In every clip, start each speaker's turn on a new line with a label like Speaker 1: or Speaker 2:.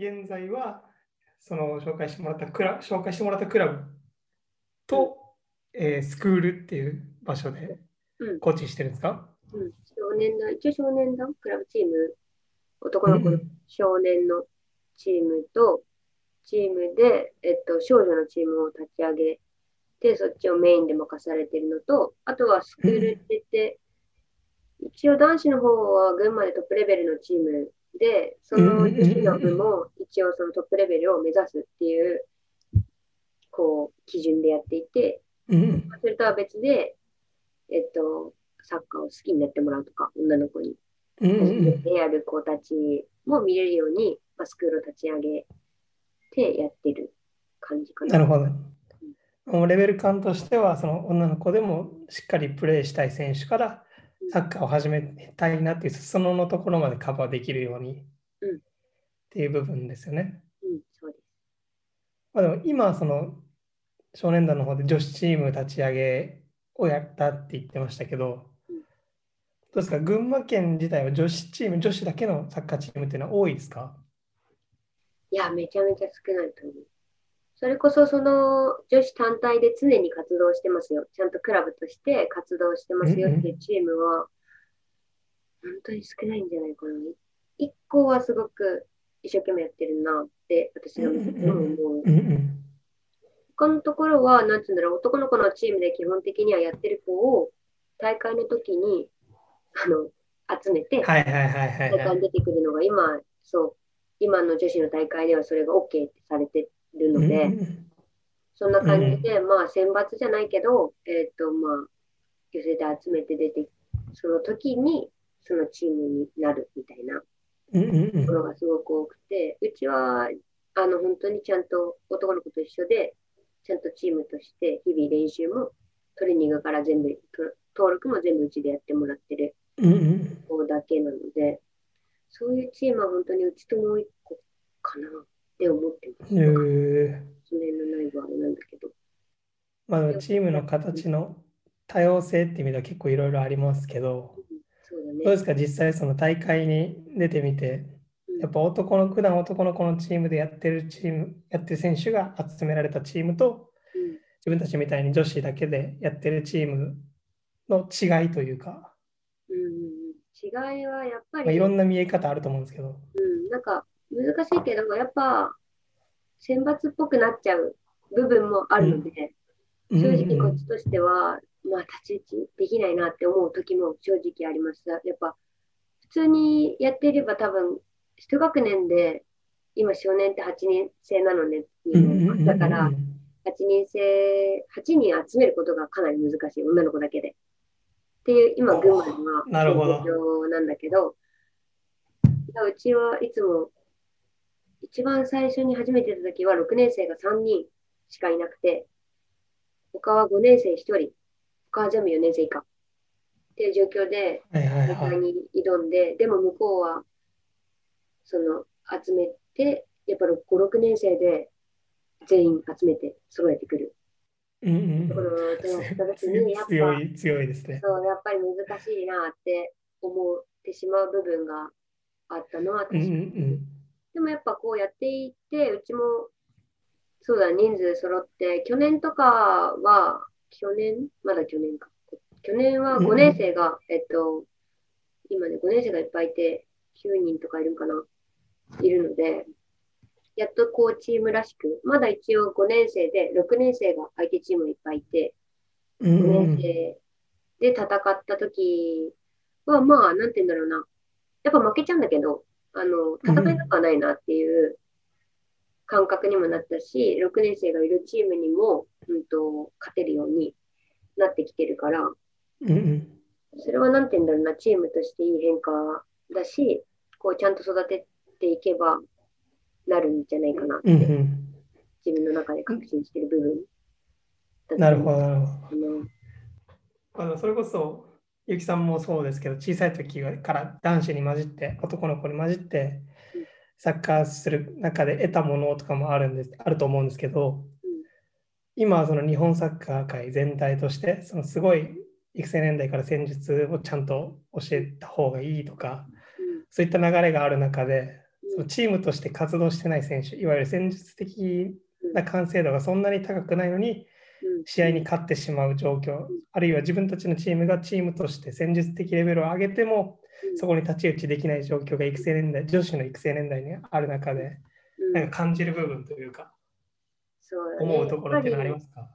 Speaker 1: 現在はその紹介してもらったクラ紹介してもらったクラブと、えースクールっていう場所で
Speaker 2: うん。
Speaker 1: コーチしてるんですか、
Speaker 2: うん、少年団、一応少年団、クラブチーム、男の子の少年のチームと、チームで、えっと、少女のチームを立ち上げて、そっちをメインで任されてるのと、あとはスクールって言って、一応男子の方は群馬でトップレベルのチームで、その女子の部も一応そのトップレベルを目指すっていう、こう、基準でやっていて、
Speaker 1: うん
Speaker 2: それとは別で、えっと、サッカーを好きになってもらうとか、女の子に。
Speaker 1: うんうん
Speaker 2: 初めてやる子たちも見れるように、まあ、スクールを立ち上げてやってる感じかな。
Speaker 1: なるほど。もうレベル感としては、その女の子でもしっかりプレーしたい選手からサッカーを始めたいなっていう、そののところまでカバーできるように
Speaker 2: うん
Speaker 1: っていう部分ですよね。
Speaker 2: うん、そうです。
Speaker 1: まあ、でも今、その少年団の方で女子チーム立ち上げをやったって言ってましたけど、
Speaker 2: うん
Speaker 1: どうですか、群馬県自体は女子チーム、女子だけのサッカーチームっていうのは多いですか？
Speaker 2: いや、めちゃめちゃ少ないと思う。それこそその女子単体で常に活動してますよ。ちゃんとクラブとして活動してますよっていうチームは、本当に少ないんじゃないかな。一個はすごく一生懸命やってるなって私が見てても思う。他のところは、なんつうんだろう、男の子のチームで基本的にはやってる子を大会の時にあの集めて、
Speaker 1: はいはいはいはいはい
Speaker 2: 大会に。出てくるのが今、そう、今の女子の大会ではそれが OK ってされてるので、そんな感じで、まあ選抜じゃないけど、えっ、と、まあ、寄せて集めて出て、その時にそのチームになるみたいなところがすごく多くて、うちは、あの、本当にちゃんと男の子と一緒で、ちゃんとチームとして日々練習もトレーニングから全部、と登録も全部うちでやってもらってる
Speaker 1: うんうん。
Speaker 2: 子だけなので、そういうチームは本当にうちともう一個かなって思ってます。
Speaker 1: へー
Speaker 2: その辺の内部はあれなんだけど。
Speaker 1: まあ、チームの形の多様性っていう意味では結構いろいろありますけど、
Speaker 2: そうだ
Speaker 1: どうで
Speaker 2: ね。
Speaker 1: すか、実際その大会に出てみて、
Speaker 2: うん
Speaker 1: やっぱ男の、普段男の子のチームでやってるチーム、やってる選手が集められたチームと、
Speaker 2: うん
Speaker 1: 自分たちみたいに女子だけでやってるチームの違いというか、
Speaker 2: うん違いはやっぱ
Speaker 1: まあ、
Speaker 2: り、
Speaker 1: いろんな見え方あると思うんですけど。
Speaker 2: うん、なんか難しいけど、やっぱ選抜っぽくなっちゃう部分もあるので、
Speaker 1: うん
Speaker 2: 正直こっちとしては、まあ、太刀打ちできないなって思う時も正直ありました。やっぱ、普通にやっていれば多分、一学年で、今少年って8人制なのね、だから、8人制、8人集めることがかなり難しい、女の子だけで。っていう、今、群馬のは
Speaker 1: なるほど
Speaker 2: なんだけど、うちはいつも、一番最初に初めてた時は6年生が3人しかいなくて、他は5年生1人、他は全部4年生以下っていう状況で
Speaker 1: はいはいはい。
Speaker 2: 大会に挑んで、でも向こうはその集めて、やっぱ5、6年生で全員集めて揃えてくる
Speaker 1: うんうん
Speaker 2: ところに、やっぱ
Speaker 1: 強い、強いですね。
Speaker 2: そうやっぱり難しいなって思ってしまう部分があったのは確
Speaker 1: うん
Speaker 2: かに。
Speaker 1: うんうん
Speaker 2: でもやっぱこうやっていって、うちもそうだ、人数揃って、去年とかは、去年まだ去年か。去年は5年生が、えっと、今ね、5年生がいっぱいいて、9人とかいるんかな、いるので、やっとこうチームらしく、まだ一応5年生で、6年生が相手チームいっぱいいて、5
Speaker 1: うんうん
Speaker 2: 年生で戦った時は、まあ、なんて言うんだろうな。やっぱ負けちゃうんだけど、あの、戦いたくはないなっていう感覚にもなったし、6年生がいるチームにも、うんと、勝てるようになってきてるから、
Speaker 1: うんうん。
Speaker 2: それはなんて言うんだろうな、チームとしていい変化だし、こう、ちゃんと育てていけばなるんじゃないかなって、
Speaker 1: うんうん。
Speaker 2: 自分の中で確信してる部分だと
Speaker 1: なるほど、なるほど。
Speaker 2: あの
Speaker 1: あのそれこそ、ゆきさんもそうですけど、小さい時から男子に混じって、男の子に混じって、サッカーする中で得たものとかもあるんです、あると思うんですけど、今はその日本サッカー界全体として、そのすごい育成年代から戦術をちゃんと教えた方がいいとか、そういった流れがある中で、そのチームとして活動してない選手、いわゆる戦術的な完成度がそんなに高くないのに、試合に勝ってしまう状況、あるいは自分たちのチームがチームとして戦術的レベルを上げても、そこに太刀打ちできない状況が育成年代、女子の育成年代にある中で、
Speaker 2: うん。
Speaker 1: なんか感じる部分というか、
Speaker 2: そうだね。
Speaker 1: 思うところってありますか？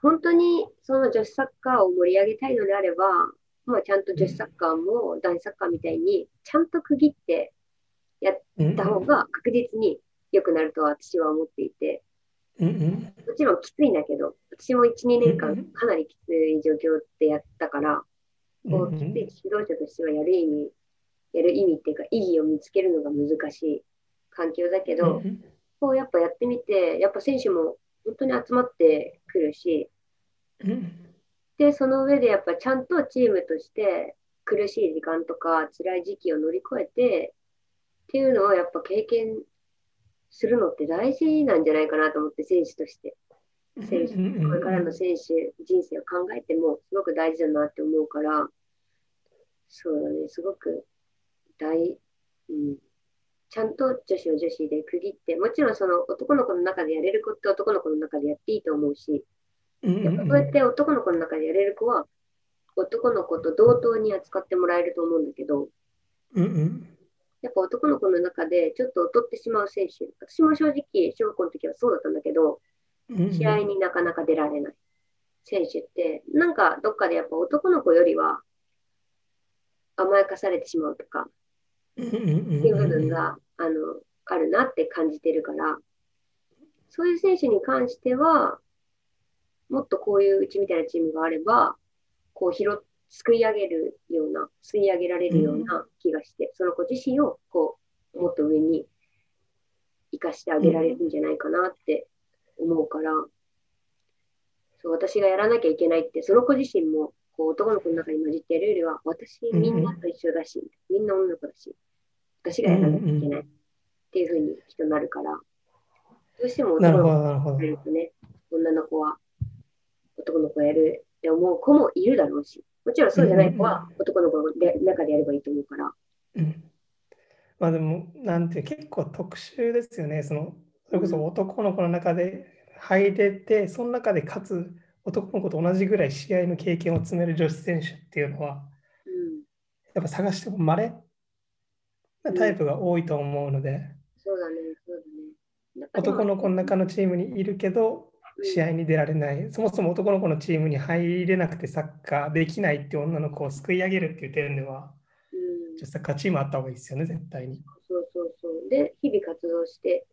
Speaker 2: 本当にその女子サッカーを盛り上げたいのであれば、まあ、ちゃんと女子サッカーも男子サッカーみたいにちゃんと区切ってやっ
Speaker 1: うん
Speaker 2: た方が確実に良くなると私は思っていて、
Speaker 1: うんうん。
Speaker 2: もちろんきついんだけど、私も1、2年間かなりきつい状況でやったから、
Speaker 1: うん
Speaker 2: こうきつい指導者としてはやる意味、やる意味っていうか意義を見つけるのが難しい環境だけど、
Speaker 1: うん。
Speaker 2: こうやっぱやってみて、やっぱ選手も本当に集まってくるし、
Speaker 1: うん。
Speaker 2: で、その上でやっぱちゃんとチームとして苦しい時間とか辛い時期を乗り越えてっていうのをやっぱ経験するのって大事なんじゃないかなと思って選手として。選手これからの選手人生を考えてもすごく大事だなって思うから、そうだね、すごく大、うん、ちゃんと女子は女子で区切って、もちろんその男の子の中でやれる子って男の子の中でやっていいと思うし、
Speaker 1: うん
Speaker 2: やっぱそうやって男の子の中でやれる子は男の子と同等に扱ってもらえると思うんだけど、
Speaker 1: うんうん
Speaker 2: やっぱ男の子の中でちょっと劣ってしまう選手、私も正直小学校の時はそうだったんだけど、
Speaker 1: うん
Speaker 2: 試合になかなか出られない選手って、なんかどっかでやっぱ男の子よりは甘やかされてしまうとかっていう部分があのあるなって感じてるから、そういう選手に関しては、もっとこういううちみたいなチームがあれば、こう拾っすくい上げるような、吸い上げられるような気がして、その子自身をこうもっと上に生かしてあげられるんじゃないかなって思うから、そう私がやらなきゃいけないって、その子自身もこう男の子の中に混じってやるよりは、私みんなと一緒だし、みんな女の子だし、私がやらなきゃいけないっていうふうにきっとなるから、どうしても男の子がやるとね、女の子は男の子やるって思う子もいるだろうし、もちろんそうじゃない子は男の子の中でやればいいと思うから、
Speaker 1: うん。まあでも、なんて結構特殊ですよね。そのそれこそ男の子の中で入れて、その中でかつ男の子と同じぐらい試合の経験を積める女子選手っていうのは、
Speaker 2: うん、
Speaker 1: やっぱ探しても稀なタイプが多いと思うので、
Speaker 2: そうだね、そうだね。
Speaker 1: 男の子の中のチームにいるけど、試合に出られない、そもそも男の子のチームに入れなくてサッカーできないって女の子を救い上げるっていう点では、
Speaker 2: うん、
Speaker 1: サッカーチームあった方がいいですよね、絶対に。
Speaker 2: そうそうそう。で、日々活動して、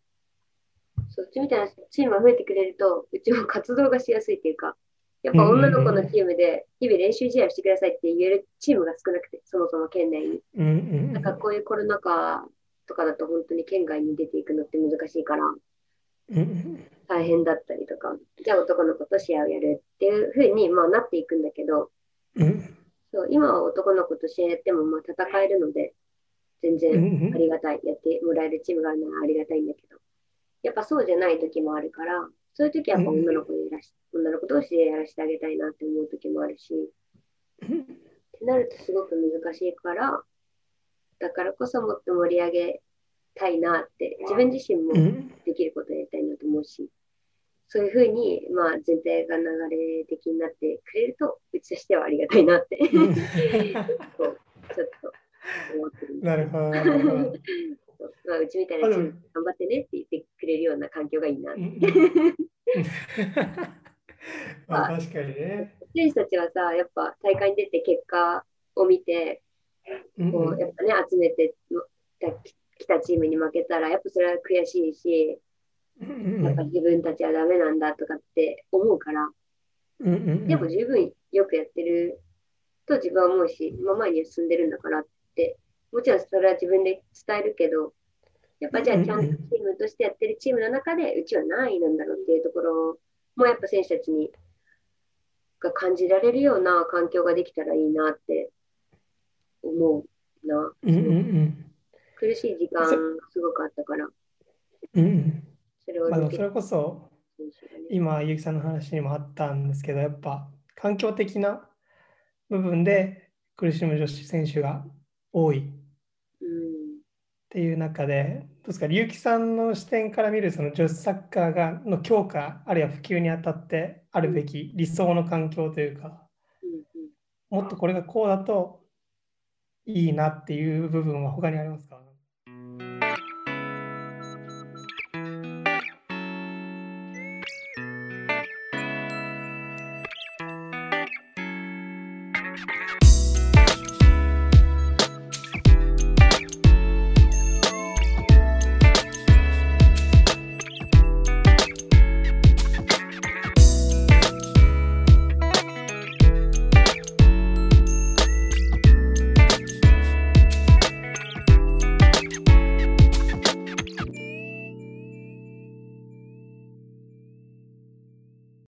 Speaker 2: そっちみたいなチームが増えてくれると、うちも活動がしやすいっていうか、やっぱ女の子のチームで日々練習試合をしてくださいって言えるチームが少なくて、そもそも県内に。
Speaker 1: うんうん
Speaker 2: なんかこういうコロナ禍とかだと本当に県外に出ていくのって難しいから、大変だったりとか、じゃあ男の子と試合をやるっていう風にまあなっていくんだけど、
Speaker 1: うん
Speaker 2: そう今は男の子と試合やってもまあ戦えるので、全
Speaker 1: うん
Speaker 2: 然
Speaker 1: うん。
Speaker 2: ありがたい、やってもらえるチームがあるのはありがたいんだけど、やっぱそうじゃない時もあるから、そういう時はやっぱ女の子にやらし、女の子同士でやらせてあげたいなって思う時もあるし、
Speaker 1: うん
Speaker 2: ってなるとすごく難しいから、だからこそもっと盛り上げたいなって、自分自身も
Speaker 1: うん。
Speaker 2: できることをやりと思うし、そういうふうに、まあ、全体が流れ的になってくれると、うちとしてはありがたいなって、ちょっと思ってる
Speaker 1: なるほど、
Speaker 2: まあ、うちみたいなチーム頑張ってねって言ってくれるような環境がいいなって。
Speaker 1: まあ確かにね。
Speaker 2: 選手たちはさ、やっぱ大会に出て結果を見て、
Speaker 1: うん
Speaker 2: こうやっぱね、集めてた来たチームに負けたら、やっぱそれは悔しいし、
Speaker 1: うん
Speaker 2: やっぱ自分たちはダメなんだとかって思うから、でも十分よくやってると自分は思うし、今前には進んでるんだからって、もちろんそれは自分で伝えるけど、やっぱじゃあちゃんとチームとしてやってるチームの中で、うちは何位なんだろうっていうところもやっぱ選手たちにが感じられるような環境ができたらいいなって思うな。苦しい時間がすごくあったから、
Speaker 1: うんうん
Speaker 2: それを
Speaker 1: まあそれこそ。今、ゆうきさんの話にもあったんですけど、やっぱ環境的な部分で苦しむ女子選手が多い。っていう中で、どうですか、結城さんの視点から見るその女子サッカーがの強化、あるいは普及にあたってあるべき理想の環境というか、もっとこれがこうだといいなっていう部分は他にありますか？